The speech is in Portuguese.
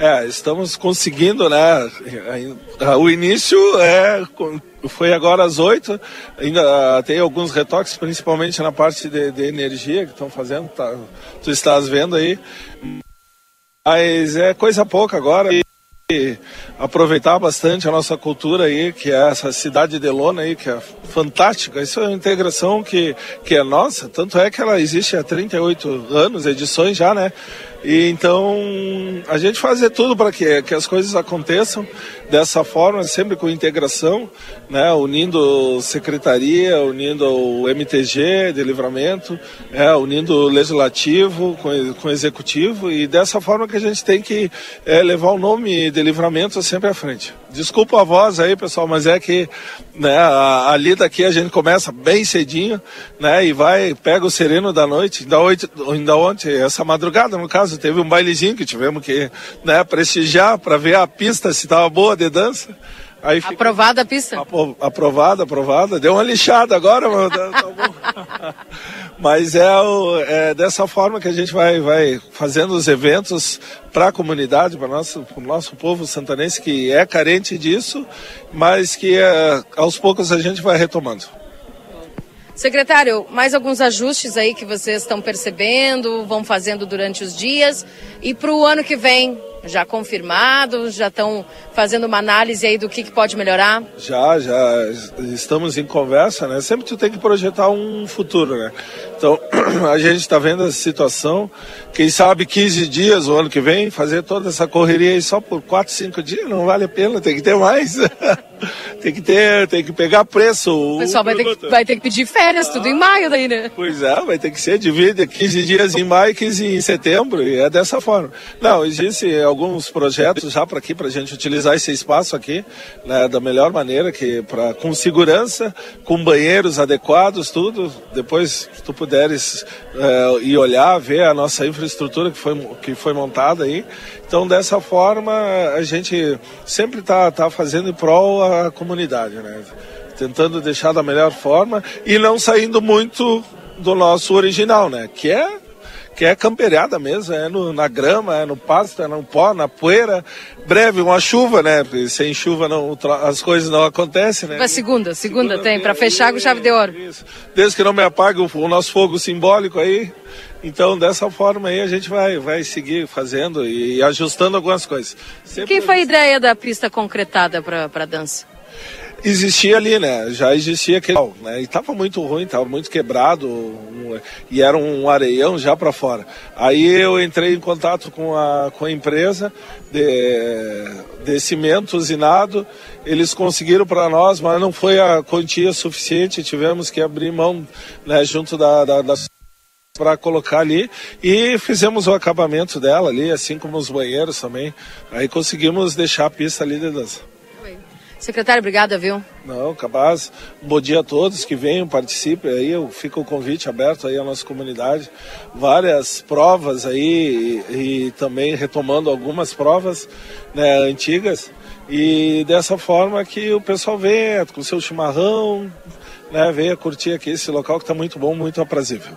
É, estamos conseguindo, né? O início é foi agora às oito, ainda tem alguns retoques, principalmente na parte de, de energia que estão fazendo, tá, tu estás vendo aí. Mas é coisa pouca agora. E aproveitar bastante a nossa cultura aí, que é essa cidade de Lona aí, que é fantástica. Isso é uma integração que, que é nossa, tanto é que ela existe há 38 anos, edições já, né? E então a gente fazer tudo para que, que as coisas aconteçam dessa forma, sempre com integração, né, unindo secretaria, unindo o MTG de livramento, é, unindo o legislativo com, com o executivo e dessa forma que a gente tem que é, levar o nome de livramento sempre à frente. Desculpa a voz aí, pessoal, mas é que né, a, a lida aqui a gente começa bem cedinho, né, e vai, pega o sereno da noite, ainda, oito, ainda ontem, essa madrugada no caso, teve um bailezinho que tivemos que né, prestigiar para ver a pista se estava boa de dança. Aí fica... Aprovada a pista? Aprovada, aprovada. Deu uma lixada agora, mas tá bom. mas é, o, é, dessa forma que a gente vai, vai fazendo os eventos para a comunidade, para o nosso, nosso povo santanense que é carente disso, mas que é, aos poucos a gente vai retomando. Secretário, mais alguns ajustes aí que vocês estão percebendo, vão fazendo durante os dias e para o ano que vem, já confirmado? Já estão fazendo uma análise aí do que, que, pode melhorar? Já, já estamos em conversa, né? Sempre tu tem que projetar um futuro, né? Então, a gente está vendo essa situação, quem sabe 15 dias o ano que vem, fazer toda essa correria aí só por 4, 5 dias, não vale a pena, tem que ter mais. tem que ter, tem que pegar preço. O pessoal vai ter, que, vai ter que pedir férias, ah, tudo em maio daí, né? Pois é, vai ter que ser, divide 15 dias em maio, 15 em setembro, e é dessa forma. Não, existe alguns projetos já para aqui, para a gente utilizar esse espaço aqui, né, da melhor maneira, que pra, com segurança, com banheiros adequados, tudo. Depois, se tu puderes é, ir olhar, ver a nossa infraestrutura que foi, que foi montada aí. Então, dessa forma, a gente sempre está tá fazendo em prol a comunidade, né? Tentando deixar da melhor forma e não saindo muito do nosso original, né? Que é que é camperiada mesmo, é no, na grama, é no pasto, é no pó, na poeira. Breve, uma chuva, né? Sem chuva não, as coisas não acontecem, né? Mas segunda, segunda, segunda tem, para fechar com chave de ouro. Isso. Desde que não me apague o, o nosso fogo simbólico aí, então, dessa forma aí, a gente vai, vai seguir fazendo e, e ajustando algumas coisas. Sempre... Quem foi a ideia da pista concretada para a dança? Existia ali, né? Já existia aquele, né? E tava muito ruim, tava muito quebrado um, e era um areião já para fora. Aí eu entrei em contato com a, com a empresa de, de cimento usinado. Eles conseguiram para nós, mas não foi a quantia suficiente. Tivemos que abrir mão, né? Junto da, da, da para colocar ali e fizemos o acabamento dela ali, assim como os banheiros também. Aí conseguimos deixar a pista ali de dança. Secretário, obrigada, viu? Não, capaz. Bom dia a todos que venham, participem aí. Fica o convite aberto aí à nossa comunidade. Várias provas aí e, e também retomando algumas provas né, antigas. E dessa forma que o pessoal venha com seu chimarrão, né, venha curtir aqui esse local que está muito bom, muito aprazível.